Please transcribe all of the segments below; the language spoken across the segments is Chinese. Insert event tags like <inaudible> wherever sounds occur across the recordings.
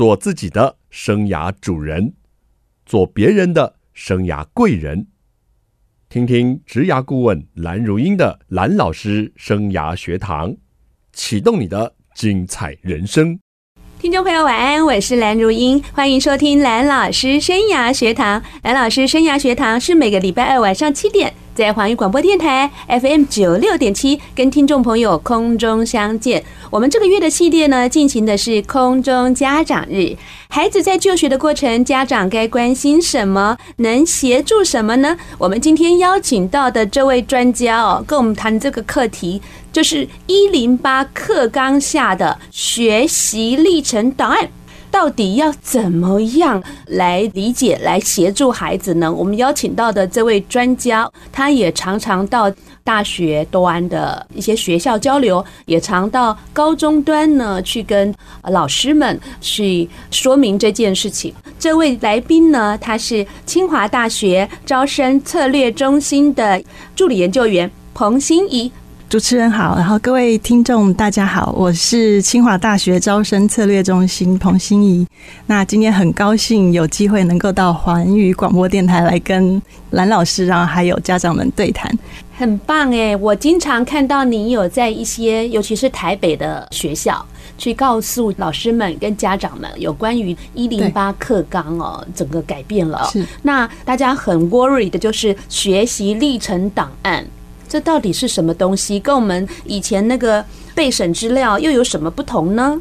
做自己的生涯主人，做别人的生涯贵人。听听职涯顾问蓝如英的蓝老师生涯学堂，启动你的精彩人生。听众朋友，晚安，我是蓝如英，欢迎收听蓝老师生涯学堂。蓝老师生涯学堂是每个礼拜二晚上七点。在环宇广播电台 FM 九六点七，跟听众朋友空中相见。我们这个月的系列呢，进行的是空中家长日。孩子在就学的过程，家长该关心什么？能协助什么呢？我们今天邀请到的这位专家哦，跟我们谈这个课题，就是一零八课纲下的学习历程档案。到底要怎么样来理解、来协助孩子呢？我们邀请到的这位专家，他也常常到大学端的一些学校交流，也常到高中端呢去跟老师们去说明这件事情。这位来宾呢，他是清华大学招生策略中心的助理研究员彭欣怡。主持人好，然后各位听众大家好，我是清华大学招生策略中心彭欣怡。那今天很高兴有机会能够到环宇广播电台来跟蓝老师，然后还有家长们对谈，很棒哎！我经常看到你有在一些，尤其是台北的学校，去告诉老师们跟家长们有关于一零八课纲哦，整个改变了。是，那大家很 worried 的就是学习历程档案。这到底是什么东西？跟我们以前那个备审资料又有什么不同呢？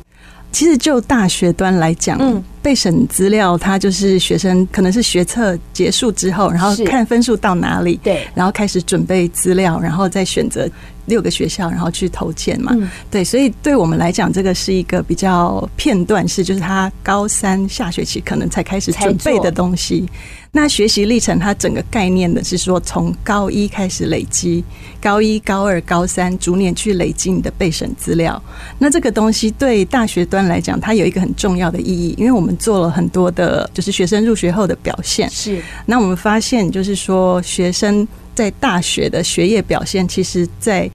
其实就大学端来讲，嗯，备审资料它就是学生可能是学测结束之后，然后看分数到哪里，对，然后开始准备资料，然后再选择六个学校，然后去投件嘛。对，所以对我们来讲，这个是一个比较片段式，就是他高三下学期可能才开始准备的东西。那学习历程，它整个概念的是说，从高一开始累积，高一、高二、高三，逐年去累积你的备审资料。那这个东西对大学端来讲，它有一个很重要的意义，因为我们做了很多的，就是学生入学后的表现。是。那我们发现，就是说，学生在大学的学业表现，其实，在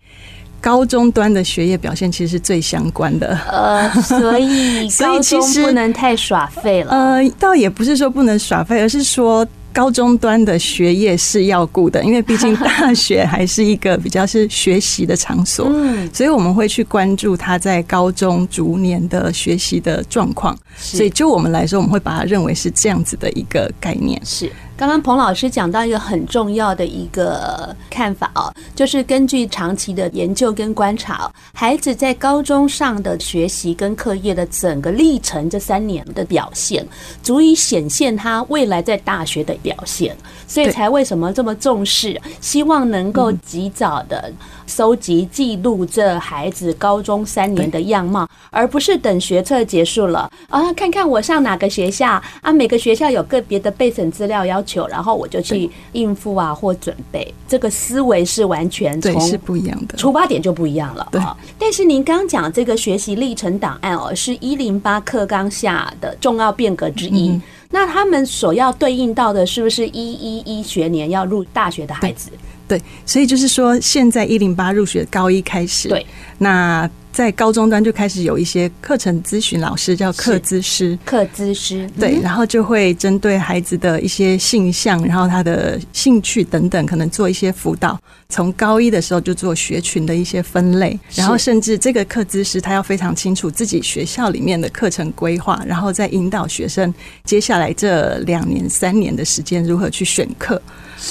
高中端的学业表现其实是最相关的，呃，所以 <laughs> 所以其实不能太耍废了。呃，倒也不是说不能耍废，而是说高中端的学业是要顾的，因为毕竟大学还是一个比较是学习的场所，<laughs> 嗯，所以我们会去关注他在高中逐年的学习的状况。所以就我们来说，我们会把它认为是这样子的一个概念，是。刚刚彭老师讲到一个很重要的一个看法哦，就是根据长期的研究跟观察，孩子在高中上的学习跟课业的整个历程，这三年的表现，足以显现他未来在大学的表现，所以才为什么这么重视，希望能够及早的。收集记录这孩子高中三年的样貌，而不是等学测结束了啊，看看我上哪个学校啊，每个学校有个别的备审资料要求，然后我就去应付啊或准备。这个思维是完全从是不一样的，出发点就不一样了。对，但是您刚讲这个学习历程档案哦，是一零八课纲下的重要变革之一。那他们所要对应到的是不是一一一学年要入大学的孩子？对，所以就是说，现在一零八入学高一开始，对，那在高中端就开始有一些课程咨询老师，叫课咨师，课咨师，对，然后就会针对孩子的一些性向，然后他的兴趣等等，可能做一些辅导。从高一的时候就做学群的一些分类，然后甚至这个课咨师他要非常清楚自己学校里面的课程规划，然后再引导学生接下来这两年、三年的时间如何去选课。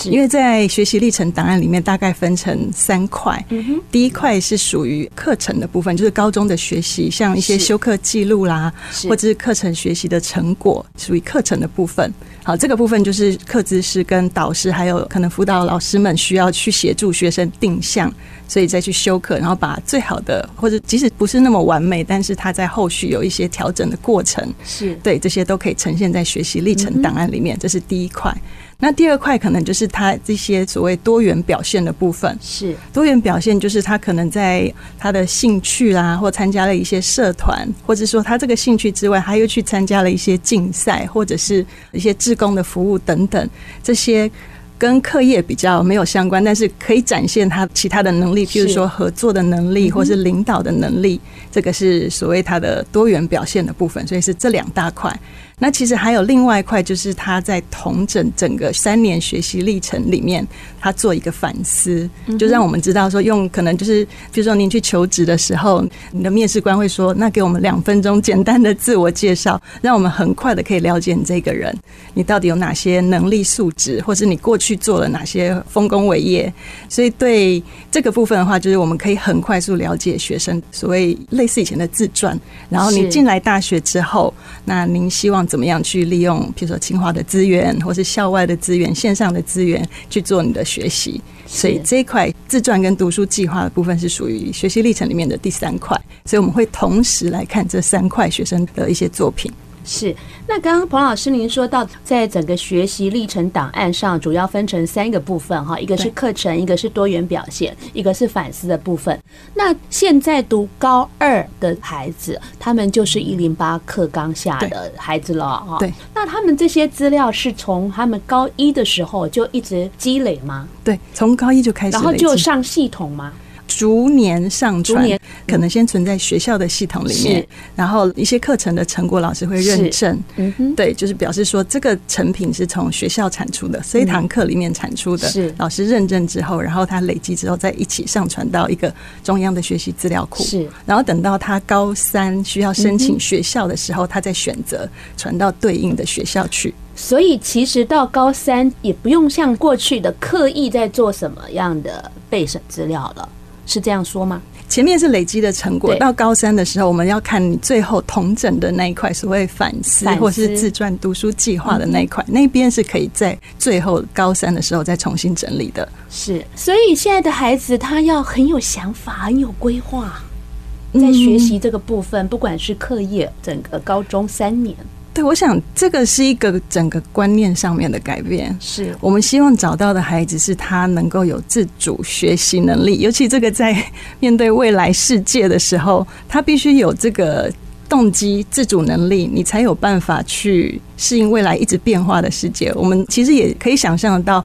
因为在学习历程档案里面，大概分成三块。第一块是属于课程的部分，就是高中的学习，像一些修课记录啦，或者是课程学习的成果，属于课程的部分。好，这个部分就是课资师跟导师，还有可能辅导老师们需要去协助学生定向，所以再去修课，然后把最好的，或者即使不是那么完美，但是他在后续有一些调整的过程，是对这些都可以呈现在学习历程档案里面。这是第一块。那第二块可能就是他这些所谓多元表现的部分，是多元表现，就是他可能在他的兴趣啦，或参加了一些社团，或者说他这个兴趣之外，他又去参加了一些竞赛，或者是一些志工的服务等等，这些跟课业比较没有相关，但是可以展现他其他的能力，譬如说合作的能力，或是领导的能力，这个是所谓他的多元表现的部分。所以是这两大块。那其实还有另外一块，就是他在同整整个三年学习历程里面，他做一个反思，就让我们知道说，用可能就是，比如说您去求职的时候，你的面试官会说，那给我们两分钟简单的自我介绍，让我们很快的可以了解你这个人，你到底有哪些能力素质，或是你过去做了哪些丰功伟业。所以对这个部分的话，就是我们可以很快速了解学生所谓类似以前的自传，然后你进来大学之后，那您希望。怎么样去利用，比如说清华的资源，或是校外的资源、线上的资源去做你的学习？所以这一块自传跟读书计划的部分是属于学习历程里面的第三块，所以我们会同时来看这三块学生的一些作品。是，那刚刚彭老师您说到，在整个学习历程档案上，主要分成三个部分哈，一个是课程，一个是多元表现，一个是反思的部分。那现在读高二的孩子，他们就是一零八课纲下的孩子了哈。对，那他们这些资料是从他们高一的时候就一直积累吗？对，从高一就开始，然后就上系统吗？逐年上传，可能先存在学校的系统里面，然后一些课程的成果老师会认证，对，就是表示说这个成品是从学校产出的，这一堂课里面产出的，是老师认证之后，然后他累积之后再一起上传到一个中央的学习资料库，是，然后等到他高三需要申请学校的时候，他再选择传到对应的学校去。所以其实到高三也不用像过去的刻意在做什么样的备审资料了。是这样说吗？前面是累积的成果，到高三的时候，我们要看你最后同整的那一块，所谓反思或是自传读书计划的那一块，那边是可以在最后高三的时候再重新整理的。是，所以现在的孩子他要很有想法，很有规划，在学习这个部分，不管是课业，整个高中三年。对，我想这个是一个整个观念上面的改变。是我们希望找到的孩子，是他能够有自主学习能力，尤其这个在 <laughs> 面对未来世界的时候，他必须有这个动机、自主能力，你才有办法去适应未来一直变化的世界。我们其实也可以想象得到。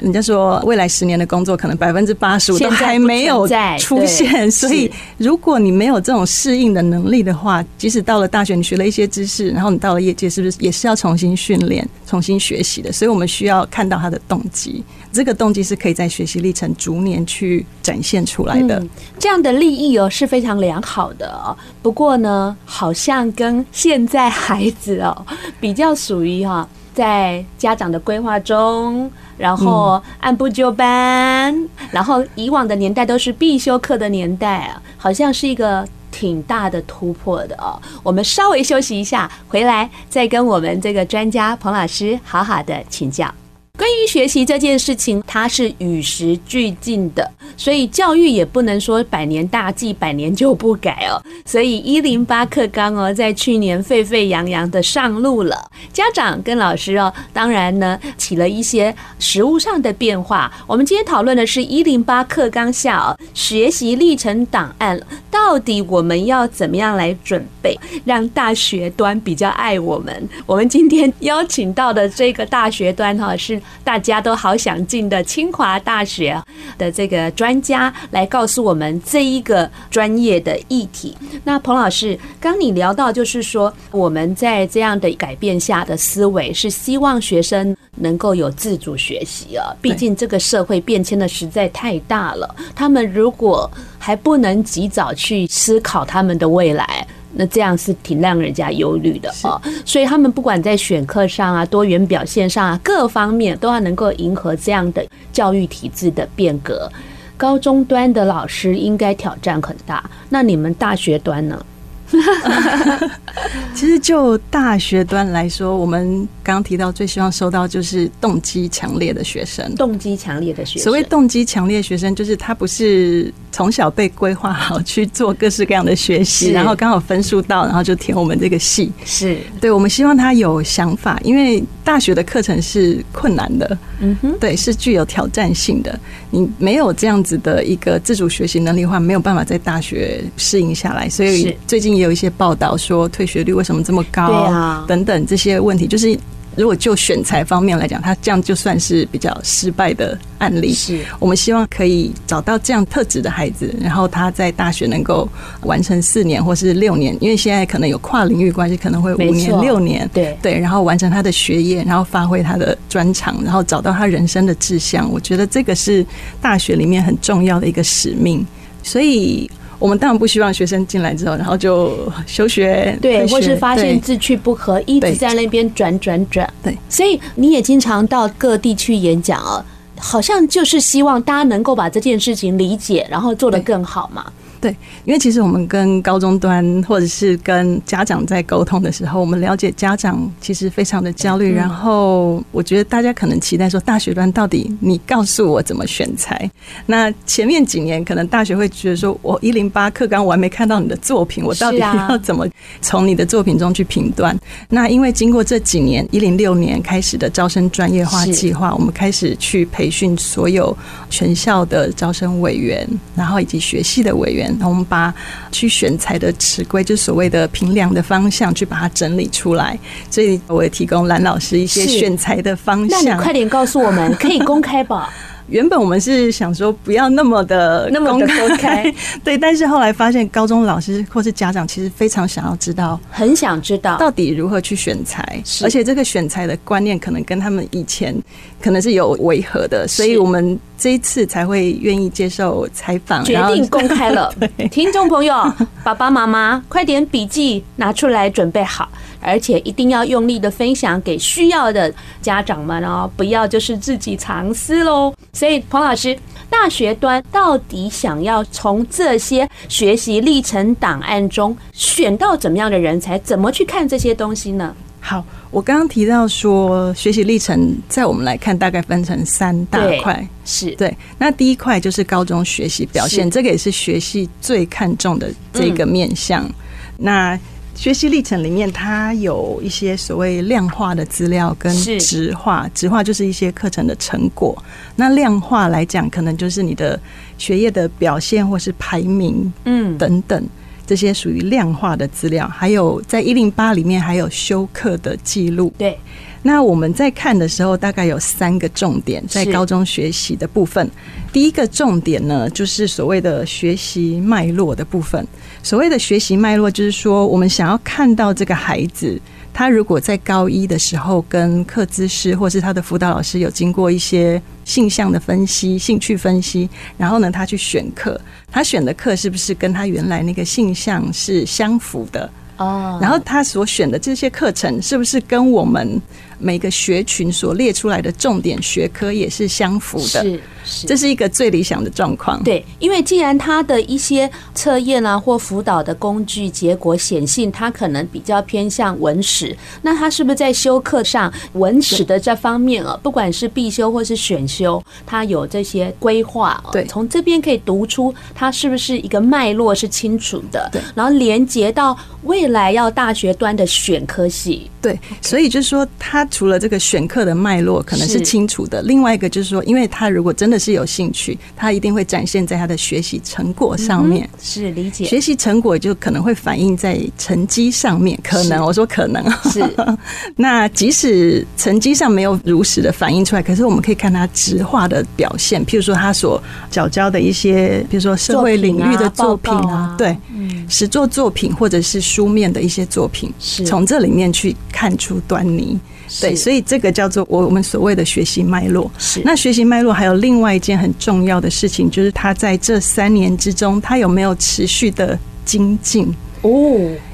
人家说，未来十年的工作可能百分之八十五都还没有出现，所以如果你没有这种适应的能力的话，即使到了大学，你学了一些知识，然后你到了业界，是不是也是要重新训练、重新学习的？所以我们需要看到他的动机，这个动机是可以在学习历程逐年去展现出来的。嗯，这样的利益哦是非常良好的哦。不过呢，好像跟现在孩子哦比较属于哈，在家长的规划中。然后按部就班，然后以往的年代都是必修课的年代啊，好像是一个挺大的突破的哦。我们稍微休息一下，回来再跟我们这个专家彭老师好好的请教。关于学习这件事情，它是与时俱进的，所以教育也不能说百年大计，百年就不改哦。所以一零八课纲哦，在去年沸沸扬扬的上路了，家长跟老师哦，当然呢起了一些实物上的变化。我们今天讨论的是一零八课纲下哦，学习历程档案，到底我们要怎么样来准备，让大学端比较爱我们？我们今天邀请到的这个大学端哈是。大家都好想进的清华大学的这个专家来告诉我们这一个专业的议题。那彭老师，刚你聊到就是说，我们在这样的改变下的思维是希望学生能够有自主学习啊。毕竟这个社会变迁的实在太大了，他们如果还不能及早去思考他们的未来。那这样是挺让人家忧虑的哦，所以他们不管在选课上啊、多元表现上啊，各方面都要能够迎合这样的教育体制的变革。高中端的老师应该挑战很大，那你们大学端呢？<laughs> <laughs> 其实就大学端来说，我们刚刚提到最希望收到就是动机强烈的学生。动机强烈的学生，所谓动机强烈的学生，就是他不是从小被规划好去做各式各样的学习，然后刚好分数到，然后就填我们这个系。是对，我们希望他有想法，因为大学的课程是困难的，嗯哼，对，是具有挑战性的。你没有这样子的一个自主学习能力的话，没有办法在大学适应下来。所以最近也有一些报道说退学率为什么这么高啊？等等这些问题，就是如果就选材方面来讲，他这样就算是比较失败的案例。是我们希望可以找到这样特质的孩子，然后他在大学能够完成四年或是六年，因为现在可能有跨领域关系，可能会五年、六年，对对，然后完成他的学业，然后发挥他的专长，然后找到他人生的志向。我觉得这个是大学里面很重要的一个使命，所以。我们当然不希望学生进来之后，然后就休学，对，或是发现志趣不合，一直在那边转转转。对，所以你也经常到各地去演讲啊，好像就是希望大家能够把这件事情理解，然后做得更好嘛。对，因为其实我们跟高中端或者是跟家长在沟通的时候，我们了解家长其实非常的焦虑。然后我觉得大家可能期待说，大学端到底你告诉我怎么选材？那前面几年可能大学会觉得说，我一零八课纲我还没看到你的作品，我到底 <laughs> 要怎么从你的作品中去评断？那因为经过这几年一零六年开始的招生专业化计划，我们开始去培训所有全校的招生委员，然后以及学系的委员。我们把去选材的尺规，就所谓的评量的方向，去把它整理出来。所以我也提供蓝老师一些选材的方向。那你快点告诉我们，可以公开吧？原本我们是想说不要那么的那么的公开，<laughs> 对，但是后来发现高中老师或是家长其实非常想要知道，很想知道。到底如何去选材，而且这个选材的观念可能跟他们以前可能是有违和的，所以我们这一次才会愿意接受采访，决定公开了。<laughs> 听众朋友，爸爸妈妈快点笔记拿出来准备好。而且一定要用力的分享给需要的家长们哦，不要就是自己藏私喽。所以，彭老师，大学端到底想要从这些学习历程档案中选到怎么样的人才？怎么去看这些东西呢？好，我刚刚提到说，学习历程在我们来看，大概分成三大块，是对。那第一块就是高中学习表现，这个也是学系最看重的这个面向。嗯、那学习历程里面，它有一些所谓量化的资料跟质化，质化就是一些课程的成果。那量化来讲，可能就是你的学业的表现或是排名，嗯，等等，这些属于量化的资料。还有在一零八里面还有修课的记录。对，那我们在看的时候，大概有三个重点在高中学习的部分。第一个重点呢，就是所谓的学习脉络的部分。所谓的学习脉络，就是说，我们想要看到这个孩子，他如果在高一的时候跟课资师或是他的辅导老师有经过一些性向的分析、兴趣分析，然后呢，他去选课，他选的课是不是跟他原来那个性向是相符的？哦，然后他所选的这些课程是不是跟我们每个学群所列出来的重点学科也是相符的？是。这是一个最理想的状况。对，因为既然他的一些测验啊或辅导的工具结果显性，他可能比较偏向文史，那他是不是在修课上文史的这方面啊，不管是必修或是选修，他有这些规划？对，从这边可以读出他是不是一个脉络是清楚的。对，然后连接到未来要大学端的选科系。对，所以就是说，他除了这个选课的脉络可能是清楚的，另外一个就是说，因为他如果真的是有兴趣，他一定会展现在他的学习成果上面。嗯、是理解学习成果就可能会反映在成绩上面。可能我说可能是 <laughs> 那即使成绩上没有如实的反映出来，可是我们可以看他直化的表现。譬如说他所缴交的一些，比如说社会领域的作品啊，对，实作作品或者是书面的一些作品，是从这里面去看出端倪。对，所以这个叫做我们所谓的学习脉络。是，那学习脉络还有另外一件很重要的事情，就是他在这三年之中，他有没有持续的精进？哦。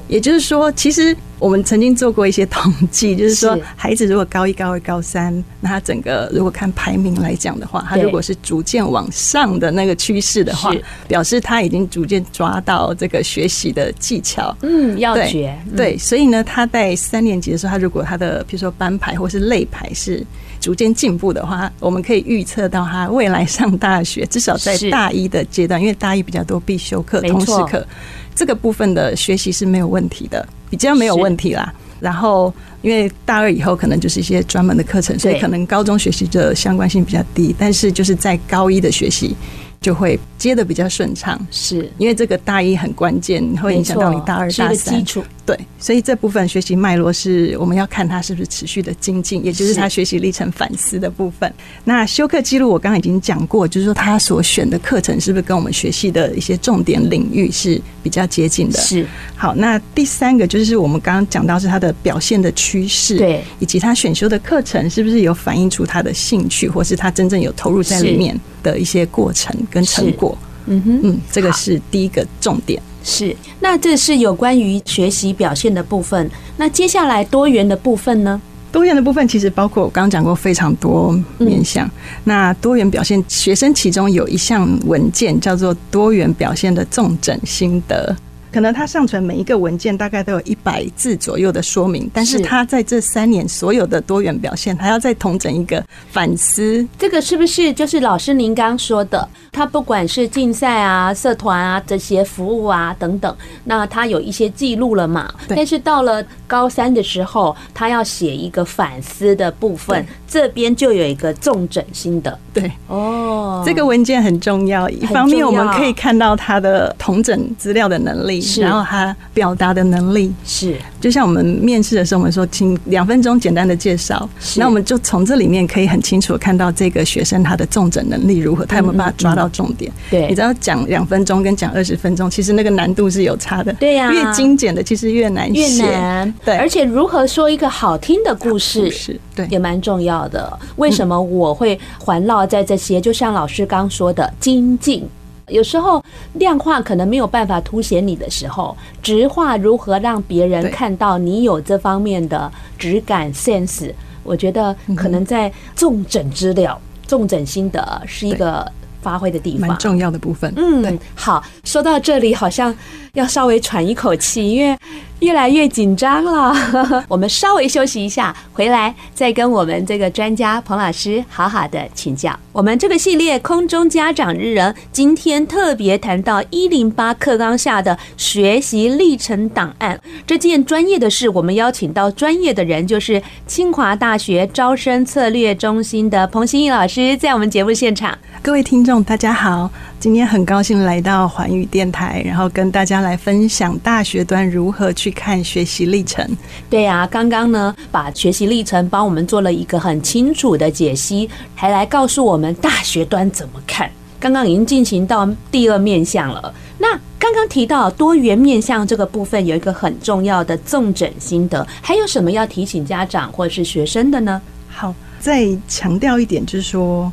也就是说，其实我们曾经做过一些统计，就是说，孩子如果高一、高二、高三，那他整个如果看排名来讲的话，他如果是逐渐往上的那个趋势的话，表示他已经逐渐抓到这个学习的技巧。嗯，要诀。对，所以呢，他在三年级的时候，他如果他的比如说班排或是类排是逐渐进步的话，我们可以预测到他未来上大学，至少在大一的阶段，因为大一比较多必修课、通识课。这个部分的学习是没有问题的，比较没有问题啦。然后，因为大二以后可能就是一些专门的课程，所以可能高中学习的相关性比较低。但是就是在高一的学习就会接的比较顺畅，是因为这个大一很关键，会影响到你大二、大三。基础对，所以这部分学习脉络是我们要看他是不是持续的精进，也就是他学习历程反思的部分。那修课记录我刚刚已经讲过，就是说他所选的课程是不是跟我们学习的一些重点领域是比较接近的？是。好，那第三个就是我们刚刚讲到是他的表现的趋势，对，以及他选修的课程是不是有反映出他的兴趣，或是他真正有投入在里面的一些过程跟成果。嗯哼，嗯，这个是第一个重点。是，那这是有关于学习表现的部分。那接下来多元的部分呢？多元的部分其实包括我刚刚讲过非常多面向。嗯、那多元表现，学生其中有一项文件叫做多元表现的重整心得。可能他上传每一个文件大概都有一百字左右的说明，但是他在这三年所有的多元表现，他要再统整一个反思。这个是不是就是老师您刚说的？他不管是竞赛啊、社团啊这些服务啊等等，那他有一些记录了嘛？但是到了高三的时候，他要写一个反思的部分，这边就有一个重整心得。对，哦，这个文件很重要。一方面我们可以看到他的统整资料的能力。然后他表达的能力是，就像我们面试的时候，我们说，请两分钟简单的介绍，那我们就从这里面可以很清楚的看到这个学生他的重整能力如何，他有没有办法抓到重点？对，你知道讲两分钟跟讲二十分钟，其实那个难度是有差的。对呀，越精简的其实越难写，越难。对，而且如何说一个好听的故事，是对，也蛮重要的。为什么我会环绕在这些？就像老师刚说的，精进。有时候量化可能没有办法凸显你的时候，直化如何让别人看到你有这方面的质感 sense？我觉得可能在重整资料、重整心得是一个发挥的地方，蛮重要的部分。嗯，好，说到这里好像要稍微喘一口气，因为。越来越紧张了，<laughs> 我们稍微休息一下，回来再跟我们这个专家彭老师好好的请教。我们这个系列空中家长日人，今天特别谈到一零八课纲下的学习历程档案这件专业的事，我们邀请到专业的人，就是清华大学招生策略中心的彭新义老师，在我们节目现场。各位听众，大家好。今天很高兴来到环宇电台，然后跟大家来分享大学端如何去看学习历程。对呀，刚刚呢把学习历程帮我们做了一个很清楚的解析，还来告诉我们大学端怎么看。刚刚已经进行到第二面向了。那刚刚提到多元面向这个部分，有一个很重要的重整心得，还有什么要提醒家长或者是学生的呢？好，再强调一点，就是说。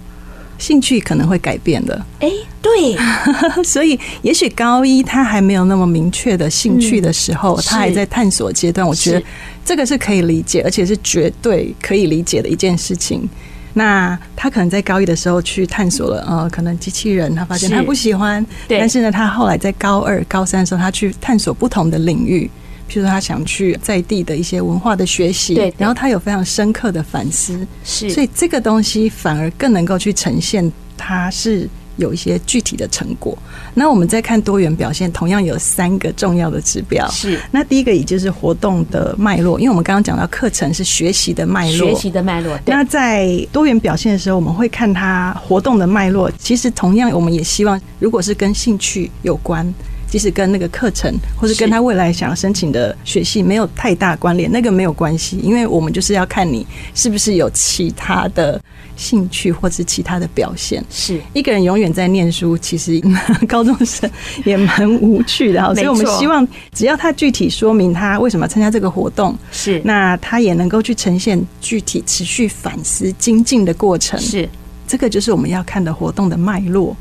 兴趣可能会改变的，哎，对，<laughs> 所以也许高一他还没有那么明确的兴趣的时候，他还在探索阶段，我觉得这个是可以理解，而且是绝对可以理解的一件事情。那他可能在高一的时候去探索了，呃，可能机器人，他发现他不喜欢，但是呢，他后来在高二、高三的时候，他去探索不同的领域。譬如，他想去在地的一些文化的学习，对，然后他有非常深刻的反思，是，所以这个东西反而更能够去呈现，他是有一些具体的成果。那我们再看多元表现，同样有三个重要的指标，是。那第一个也就是活动的脉络，因为我们刚刚讲到课程是学习的脉络，学习的脉络。那在多元表现的时候，我们会看他活动的脉络。其实同样，我们也希望，如果是跟兴趣有关。即使跟那个课程，或是跟他未来想要申请的学系没有太大关联，那个没有关系，因为我们就是要看你是不是有其他的兴趣，或是其他的表现。是一个人永远在念书，其实高中生也蛮无趣的，所以我们希望只要他具体说明他为什么参加这个活动，是那他也能够去呈现具体持续反思精进的过程。是这个就是我们要看的活动的脉络。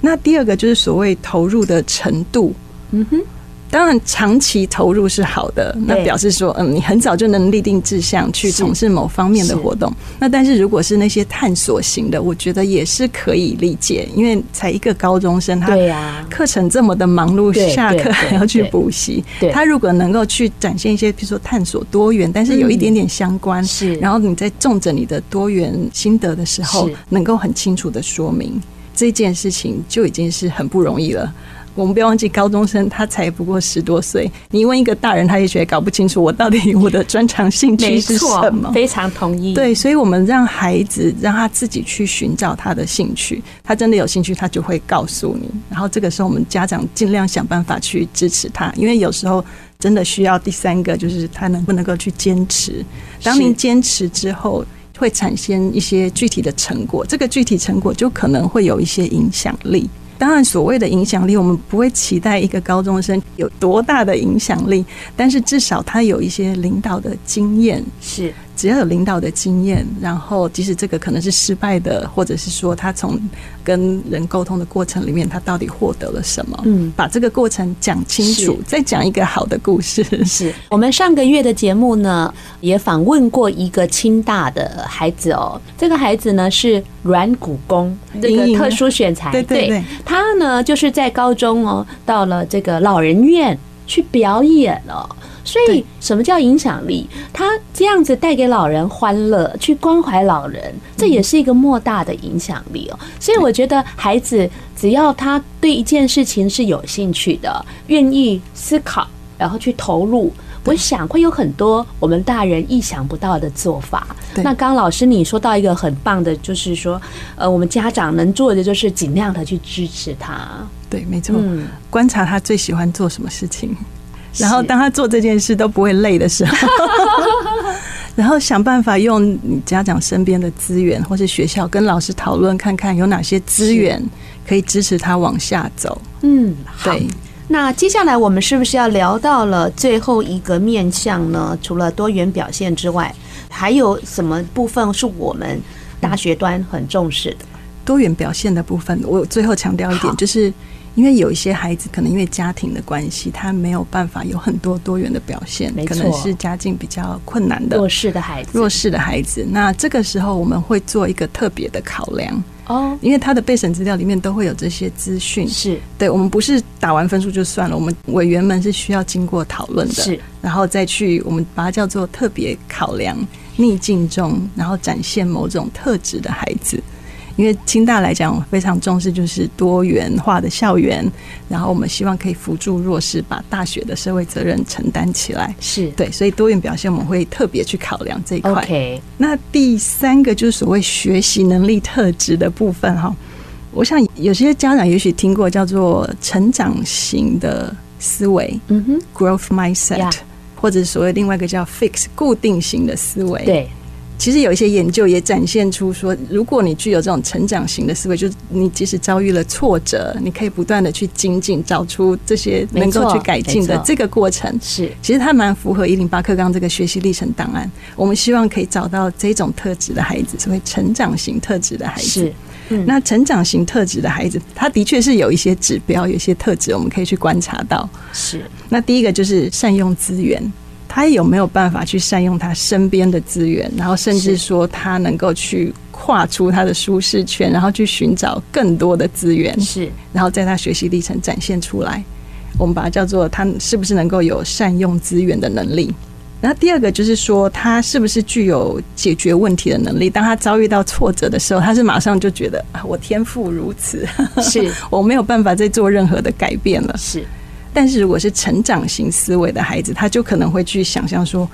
那第二个就是所谓投入的程度，嗯哼，当然长期投入是好的，那表示说，嗯，你很早就能立定志向去从事某方面的活动。那但是如果是那些探索型的，我觉得也是可以理解，因为才一个高中生，他课程这么的忙碌，下课还要去补习，他如果能够去展现一些，比如说探索多元，但是有一点点相关，是，然后你在重整你的多元心得的时候，能够很清楚的说明。这件事情就已经是很不容易了。我们不要忘记，高中生他才不过十多岁。你问一个大人，他也觉得搞不清楚我到底我的专长兴趣是什么。非常同意。对，所以我们让孩子让他自己去寻找他的兴趣，他真的有兴趣，他就会告诉你。然后这个时候，我们家长尽量想办法去支持他，因为有时候真的需要第三个，就是他能不能够去坚持。当您坚持之后，会产生一些具体的成果，这个具体成果就可能会有一些影响力。当然，所谓的影响力，我们不会期待一个高中生有多大的影响力，但是至少他有一些领导的经验。是。只要有领导的经验，然后即使这个可能是失败的，或者是说他从跟人沟通的过程里面，他到底获得了什么？嗯，把这个过程讲清楚，再讲一个好的故事。是我们上个月的节目呢，也访问过一个清大的孩子哦。这个孩子呢是软骨功，这个特殊选材。对对对，他呢就是在高中哦，到了这个老人院去表演了。所以，什么叫影响力？他这样子带给老人欢乐，去关怀老人，这也是一个莫大的影响力哦。所以，我觉得孩子只要他对一件事情是有兴趣的，愿意思考，然后去投入，我想会有很多我们大人意想不到的做法。那刚老师你说到一个很棒的，就是说，呃，我们家长能做的就是尽量的去支持他。对，没错，观察他最喜欢做什么事情。然后，当他做这件事都不会累的时候，<laughs> <laughs> 然后想办法用你家长身边的资源，或是学校跟老师讨论，看看有哪些资源可以支持他往下走。嗯，对。那接下来我们是不是要聊到了最后一个面向呢？除了多元表现之外，还有什么部分是我们大学端很重视的？多元表现的部分，我最后强调一点，就是。因为有一些孩子可能因为家庭的关系，他没有办法有很多多元的表现，可能是家境比较困难的弱势的孩子。弱势的孩子，那这个时候我们会做一个特别的考量哦，因为他的备审资料里面都会有这些资讯，是。对我们不是打完分数就算了，我们委员们是需要经过讨论的，是。然后再去我们把它叫做特别考量，逆境中然后展现某种特质的孩子。因为清大来讲，非常重视就是多元化的校园，然后我们希望可以扶助弱势，把大学的社会责任承担起来。是对，所以多元表现我们会特别去考量这一块。Okay. 那第三个就是所谓学习能力特质的部分哈，我想有些家长也许听过叫做成长型的思维，嗯哼，growth mindset，或者所谓另外一个叫 fix 固定型的思维，对。其实有一些研究也展现出说，如果你具有这种成长型的思维，就是你即使遭遇了挫折，你可以不断的去精进，找出这些能够去改进的这个过程。是，其实它蛮符合一零八课纲这个学习历程档案。我们希望可以找到这种特质的孩子，所谓成长型特质的孩子。是，嗯，那成长型特质的孩子，他的确是有一些指标，有一些特质，我们可以去观察到。是，那第一个就是善用资源。他有没有办法去善用他身边的资源，然后甚至说他能够去跨出他的舒适圈，然后去寻找更多的资源，是，然后在他学习历程展现出来，我们把它叫做他是不是能够有善用资源的能力。然后第二个就是说他是不是具有解决问题的能力。当他遭遇到挫折的时候，他是马上就觉得啊，我天赋如此，是 <laughs> 我没有办法再做任何的改变了，是。但是如果是成长型思维的孩子，他就可能会去想象说，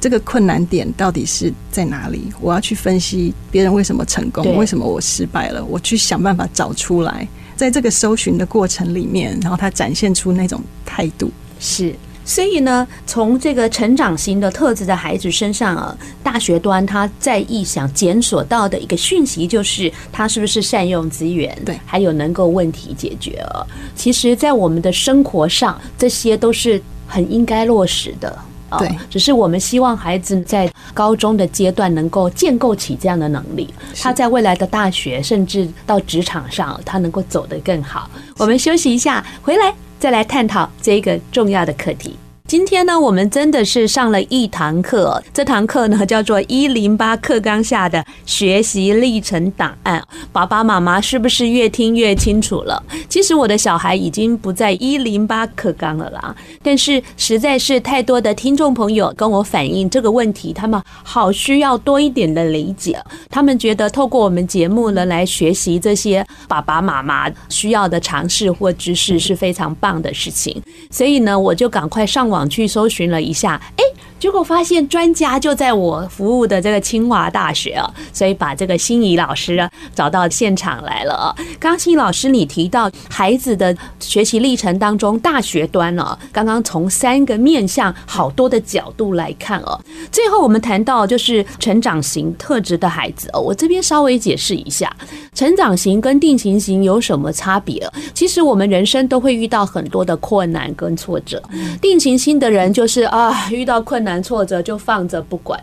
这个困难点到底是在哪里？我要去分析别人为什么成功，为什么我失败了？我去想办法找出来，在这个搜寻的过程里面，然后他展现出那种态度是。所以呢，从这个成长型的特质的孩子身上啊，大学端他在意想检索到的一个讯息，就是他是不是善用资源，对，还有能够问题解决啊。其实，在我们的生活上，这些都是很应该落实的。对，只是我们希望孩子在高中的阶段能够建构起这样的能力，他在未来的大学甚至到职场上，他能够走得更好。我们休息一下，回来。再来探讨这个重要的课题。今天呢，我们真的是上了一堂课。这堂课呢，叫做一零八课纲下的学习历程档案。爸爸妈妈是不是越听越清楚了？其实我的小孩已经不在一零八课纲了啦。但是实在是太多的听众朋友跟我反映这个问题，他们好需要多一点的理解。他们觉得透过我们节目呢，来学习这些爸爸妈妈需要的常识或知识是非常棒的事情。所以呢，我就赶快上网。网去搜寻了一下，哎，结果发现专家就在我服务的这个清华大学啊，所以把这个心怡老师啊找到现场来了啊。刚刚心怡老师你提到孩子的学习历程当中，大学端呢，刚刚从三个面向、好多的角度来看哦。最后我们谈到就是成长型特质的孩子哦，我这边稍微解释一下，成长型跟定型型有什么差别？其实我们人生都会遇到很多的困难跟挫折，定型型的人就是啊，遇到困难。挫折就放着不管，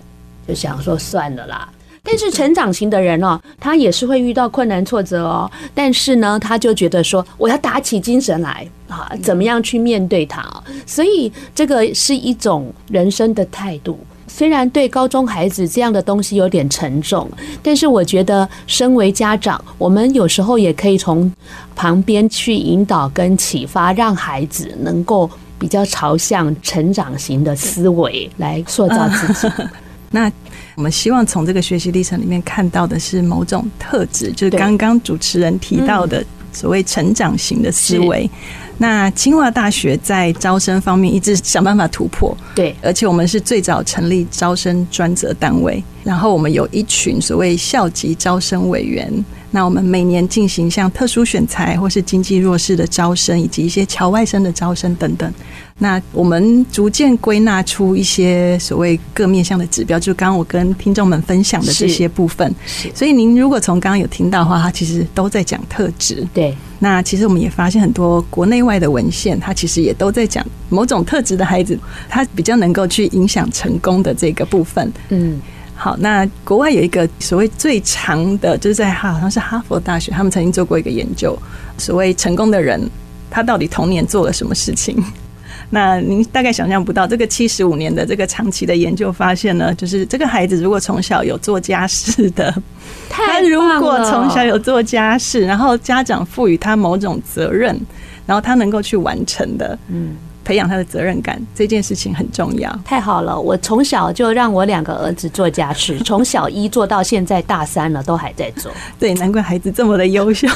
就想说算了啦。但是成长型的人哦，他也是会遇到困难挫折哦，但是呢，他就觉得说我要打起精神来啊，怎么样去面对它？所以这个是一种人生的态度。虽然对高中孩子这样的东西有点沉重，但是我觉得身为家长，我们有时候也可以从旁边去引导跟启发，让孩子能够。比较朝向成长型的思维来塑造自己。<laughs> 那我们希望从这个学习历程里面看到的是某种特质，就是刚刚主持人提到的所谓成长型的思维。那清华大学在招生方面一直想办法突破，对，而且我们是最早成立招生专责单位，然后我们有一群所谓校级招生委员。那我们每年进行像特殊选材或是经济弱势的招生，以及一些侨外生的招生等等。那我们逐渐归纳出一些所谓各面向的指标，就刚刚我跟听众们分享的这些部分。所以您如果从刚刚有听到的话，它其实都在讲特质。对。那其实我们也发现很多国内外的文献，它其实也都在讲某种特质的孩子，他比较能够去影响成功的这个部分。嗯。好，那国外有一个所谓最长的，就是在哈，好像是哈佛大学，他们曾经做过一个研究，所谓成功的人，他到底童年做了什么事情？<laughs> 那您大概想象不到，这个七十五年的这个长期的研究发现呢，就是这个孩子如果从小有做家事的，<laughs> 他如果从小有做家事，然后家长赋予他某种责任，然后他能够去完成的，嗯。培养他的责任感，这件事情很重要。太好了，我从小就让我两个儿子做家事，<laughs> 从小一做到现在大三了，都还在做。对，难怪孩子这么的优秀。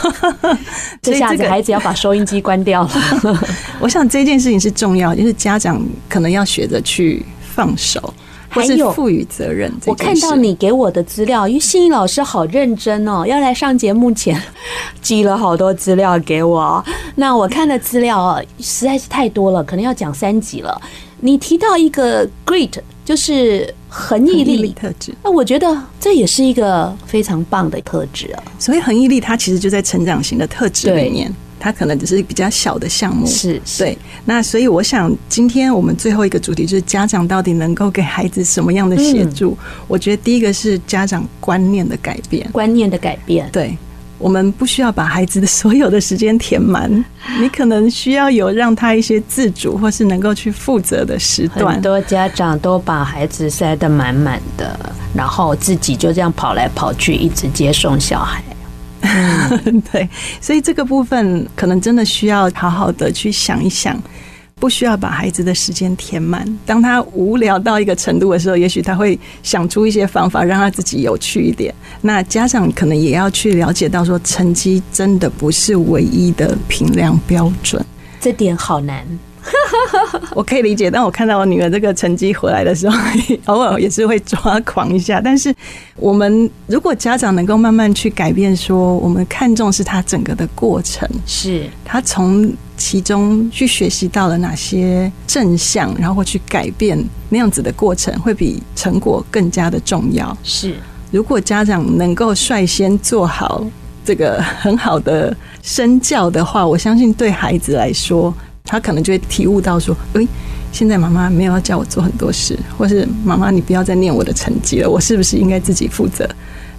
<laughs> 这下子孩子要把收音机关掉了。<laughs> 我想这件事情是重要，就是家长可能要学着去放手。还有赋予责任。我看到你给我的资料，因为心怡老师好认真哦，要来上节目前 <laughs> 寄了好多资料给我。那我看的资料啊，实在是太多了，可能要讲三集了。你提到一个 great，就是恒毅力特质，那我觉得这也是一个非常棒的特质啊。所以恒毅力，它其实就在成长型的特质里面。它可能只是比较小的项目，是，是对。那所以我想，今天我们最后一个主题就是家长到底能够给孩子什么样的协助？嗯、我觉得第一个是家长观念的改变，观念的改变。对，我们不需要把孩子的所有的时间填满，<laughs> 你可能需要有让他一些自主或是能够去负责的时段。很多家长都把孩子塞得满满的，然后自己就这样跑来跑去，一直接送小孩。嗯，<laughs> 对，所以这个部分可能真的需要好好的去想一想，不需要把孩子的时间填满。当他无聊到一个程度的时候，也许他会想出一些方法让他自己有趣一点。那家长可能也要去了解到，说成绩真的不是唯一的评量标准，这点好难。<laughs> 我可以理解，当我看到我女儿这个成绩回来的时候，偶尔也是会抓狂一下。但是，我们如果家长能够慢慢去改变，说我们看重是他整个的过程，是他从其中去学习到了哪些正向，然后去改变那样子的过程，会比成果更加的重要。是，如果家长能够率先做好这个很好的身教的话，我相信对孩子来说。他可能就会体悟到说：“诶，现在妈妈没有要叫我做很多事，或是妈妈你不要再念我的成绩了，我是不是应该自己负责？”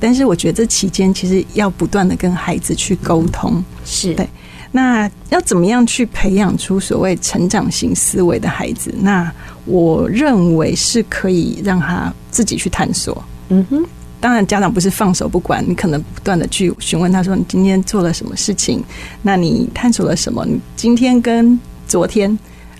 但是我觉得这期间其实要不断的跟孩子去沟通，是对。那要怎么样去培养出所谓成长型思维的孩子？那我认为是可以让他自己去探索。嗯哼，当然家长不是放手不管，你可能不断的去询问他说：“你今天做了什么事情？那你探索了什么？你今天跟……”昨天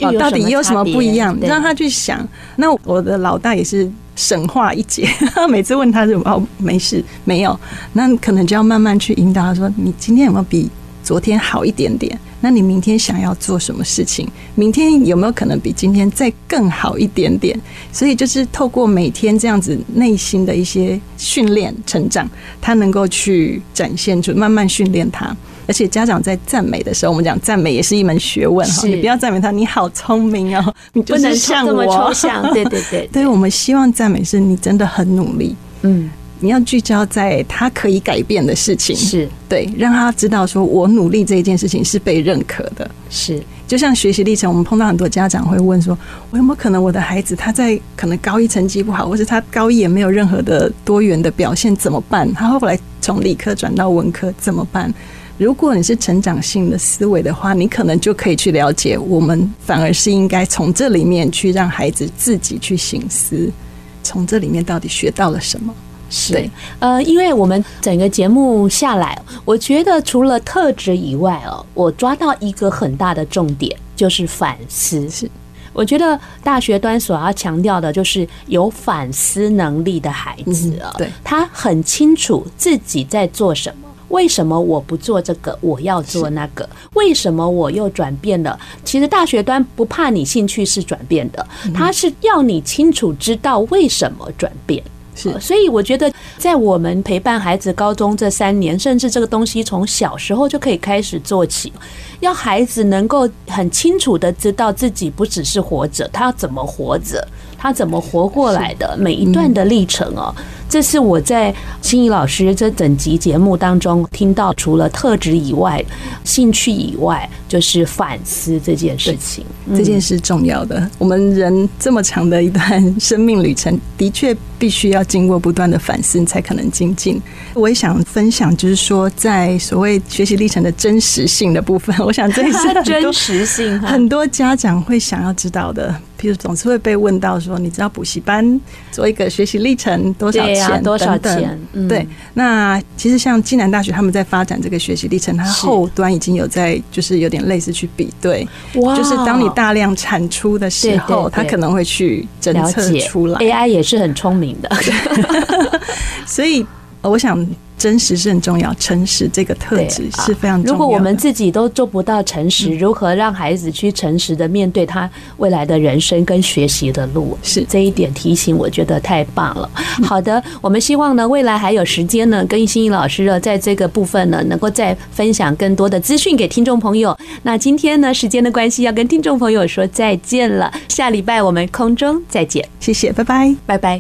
哦，到底有什么不一样？让他去想。那我的老大也是神话一姐，<laughs> 每次问他什么哦，没事，没有。那可能就要慢慢去引导他说：“你今天有没有比昨天好一点点，那你明天想要做什么事情？明天有没有可能比今天再更好一点点？所以就是透过每天这样子内心的一些训练成长，他能够去展现出，慢慢训练他。而且家长在赞美的时候，我们讲赞美也是一门学问哈。你不要赞美他，你好聪明哦，你不能像我这么抽象。对 <laughs> 对对，对，对我们希望赞美是你真的很努力。嗯。你要聚焦在他可以改变的事情，是对，让他知道说，我努力这一件事情是被认可的。是，就像学习历程，我们碰到很多家长会问说，我有没有可能我的孩子他在可能高一成绩不好，或是他高一也没有任何的多元的表现，怎么办？他后来从理科转到文科怎么办？如果你是成长性的思维的话，你可能就可以去了解，我们反而是应该从这里面去让孩子自己去醒思，从这里面到底学到了什么。是，呃，因为我们整个节目下来，我觉得除了特质以外哦，我抓到一个很大的重点，就是反思。是，我觉得大学端所要强调的就是有反思能力的孩子啊，对，他很清楚自己在做什么，为什么我不做这个，我要做那个，为什么我又转变了？其实大学端不怕你兴趣是转变的，他是要你清楚知道为什么转变。是，所以我觉得，在我们陪伴孩子高中这三年，甚至这个东西从小时候就可以开始做起，要孩子能够很清楚的知道自己不只是活着，他要怎么活着，他怎么活过来的每一段的历程哦。这是我在心怡老师这整集节目当中听到，除了特质以外，兴趣以外，就是反思这件事情。这件事重要的。我们人这么长的一段生命旅程，的确必须要经过不断的反思，才可能精进。我也想分享，就是说，在所谓学习历程的真实性的部分，我想这是 <laughs> 真实性，很多家长会想要知道的。譬如总是会被问到说，你知道补习班做一个学习历程多少钱？啊、多少钱？嗯、对，那其实像暨南大学他们在发展这个学习历程，它后端已经有在就是有点类似去比对，就是当你大量产出的时候，它可能会去侦测出来。AI 也是很聪明的，<laughs> 所以我想。真实是很重要，诚实这个特质是非常重要的。如果我们自己都做不到诚实，如何让孩子去诚实的面对他未来的人生跟学习的路？是这一点提醒，我觉得太棒了。好的，我们希望呢，未来还有时间呢，跟心怡老师呢，在这个部分呢，能够再分享更多的资讯给听众朋友。那今天呢，时间的关系，要跟听众朋友说再见了。下礼拜我们空中再见，谢谢，拜拜，拜拜。